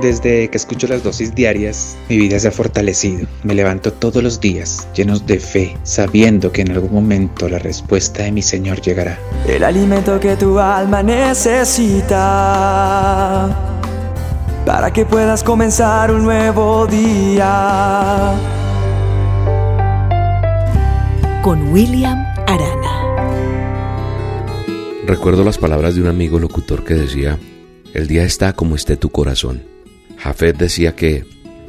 Desde que escucho las dosis diarias, mi vida se ha fortalecido. Me levanto todos los días llenos de fe, sabiendo que en algún momento la respuesta de mi Señor llegará. El alimento que tu alma necesita para que puedas comenzar un nuevo día. Con William Arana. Recuerdo las palabras de un amigo locutor que decía, el día está como esté tu corazón. Jafet decía que,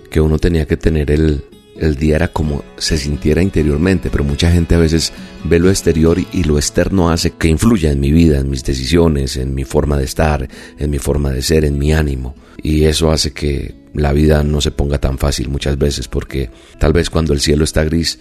que uno tenía que tener el, el día era como se sintiera interiormente, pero mucha gente a veces ve lo exterior y, lo externo hace que influya en mi vida, en mis decisiones, en mi forma de estar, en mi forma de ser, en mi ánimo. Y eso hace que la vida no se ponga tan fácil muchas veces, porque tal vez cuando el cielo está gris,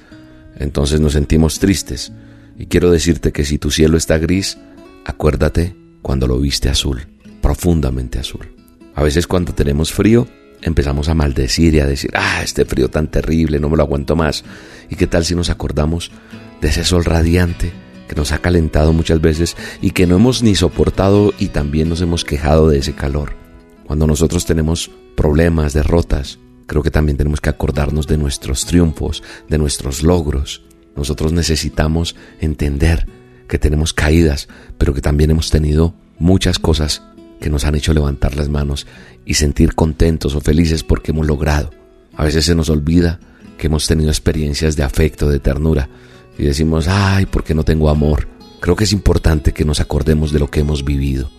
entonces nos sentimos tristes. Y quiero decirte que si tu cielo está gris, acuérdate cuando lo viste azul, profundamente azul. A veces cuando tenemos frío empezamos a maldecir y a decir, ah, este frío tan terrible, no me lo aguanto más. ¿Y qué tal si nos acordamos de ese sol radiante que nos ha calentado muchas veces y que no hemos ni soportado y también nos hemos quejado de ese calor? Cuando nosotros tenemos problemas, derrotas, creo que también tenemos que acordarnos de nuestros triunfos, de nuestros logros. Nosotros necesitamos entender que tenemos caídas, pero que también hemos tenido muchas cosas que nos han hecho levantar las manos y sentir contentos o felices porque hemos logrado. A veces se nos olvida que hemos tenido experiencias de afecto, de ternura, y decimos, ay, ¿por qué no tengo amor? Creo que es importante que nos acordemos de lo que hemos vivido,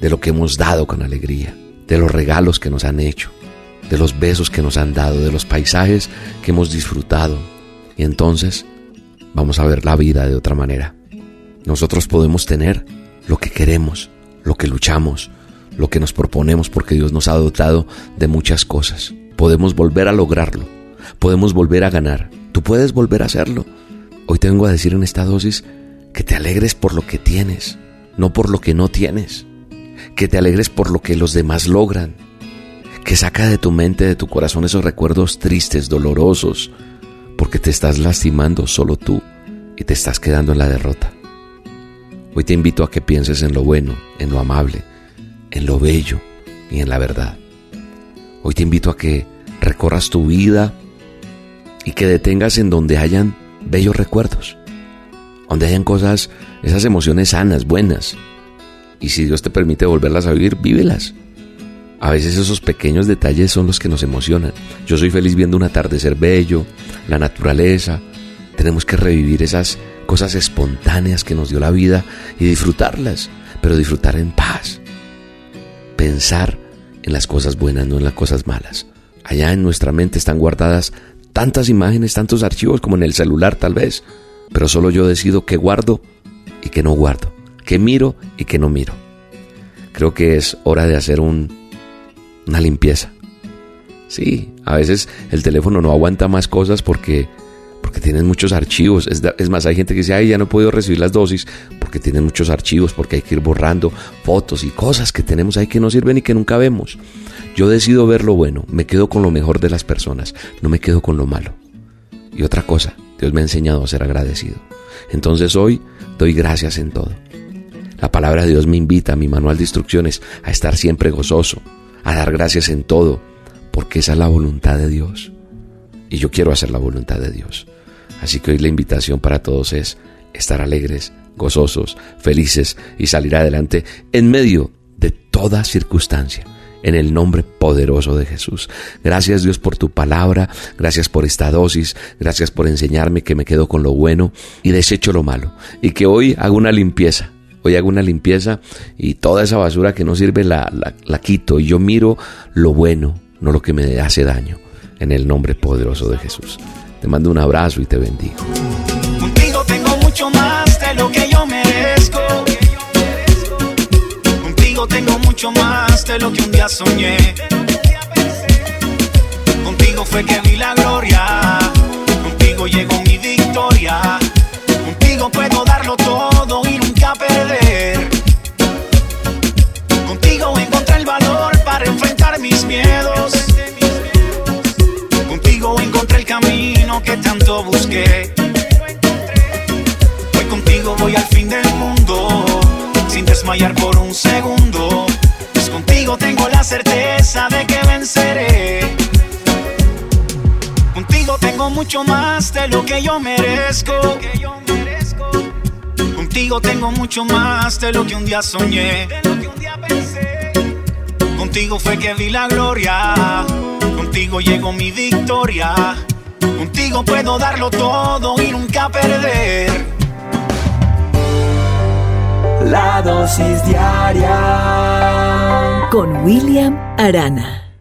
de lo que hemos dado con alegría, de los regalos que nos han hecho, de los besos que nos han dado, de los paisajes que hemos disfrutado. Y entonces vamos a ver la vida de otra manera. Nosotros podemos tener lo que queremos, lo que luchamos, lo que nos proponemos porque Dios nos ha dotado de muchas cosas. Podemos volver a lograrlo, podemos volver a ganar, tú puedes volver a hacerlo. Hoy te vengo a decir en esta dosis que te alegres por lo que tienes, no por lo que no tienes, que te alegres por lo que los demás logran, que saca de tu mente, de tu corazón esos recuerdos tristes, dolorosos, porque te estás lastimando solo tú y te estás quedando en la derrota. Hoy te invito a que pienses en lo bueno, en lo amable, en lo bello y en la verdad. Hoy te invito a que recorras tu vida y que detengas en donde hayan bellos recuerdos, donde hayan cosas, esas emociones sanas, buenas. Y si Dios te permite volverlas a vivir, vívelas. A veces esos pequeños detalles son los que nos emocionan. Yo soy feliz viendo un atardecer bello, la naturaleza. Tenemos que revivir esas cosas espontáneas que nos dio la vida y disfrutarlas, pero disfrutar en paz. Pensar en las cosas buenas, no en las cosas malas. Allá en nuestra mente están guardadas tantas imágenes, tantos archivos como en el celular tal vez, pero solo yo decido qué guardo y qué no guardo, qué miro y qué no miro. Creo que es hora de hacer un, una limpieza. Sí, a veces el teléfono no aguanta más cosas porque porque tienen muchos archivos. Es, más, hay gente que dice, ay, ya no he podido recibir las dosis porque tienen muchos archivos, porque hay que ir borrando fotos y cosas que tenemos ahí que no sirven y que nunca vemos. Yo decido ver lo bueno, me quedo con lo mejor de las personas, no me quedo con lo malo. Y otra cosa, Dios me ha enseñado a ser agradecido. Entonces hoy doy gracias en todo. La palabra de Dios me invita a mi manual de instrucciones a estar siempre gozoso, a dar gracias en todo, porque esa es la voluntad de Dios. Y yo quiero hacer la voluntad de Dios. Así que hoy la invitación para todos es estar alegres, gozosos, felices y salir adelante en medio de toda circunstancia. En el nombre poderoso de Jesús. Gracias Dios por tu palabra, gracias por esta dosis, gracias por enseñarme que me quedo con lo bueno y desecho lo malo. Y que hoy hago una limpieza, hoy hago una limpieza y toda esa basura que no sirve la, la, la, quito y yo miro lo bueno, no lo que me hace daño, en el nombre poderoso de Jesús. Te mando un abrazo y te bendigo. Contigo tengo mucho más de lo que yo merezco. Contigo tengo mucho más de lo que un día soñé. Contigo fue que tanto busqué. Hoy contigo voy al fin del mundo, sin desmayar por un segundo. Pues contigo tengo la certeza de que venceré. Contigo tengo mucho más de lo que yo merezco. Contigo tengo mucho más de lo que un día soñé. Contigo fue que vi la gloria. Contigo llegó mi victoria contigo puedo darlo todo y nunca perder. La dosis diaria con William Arana.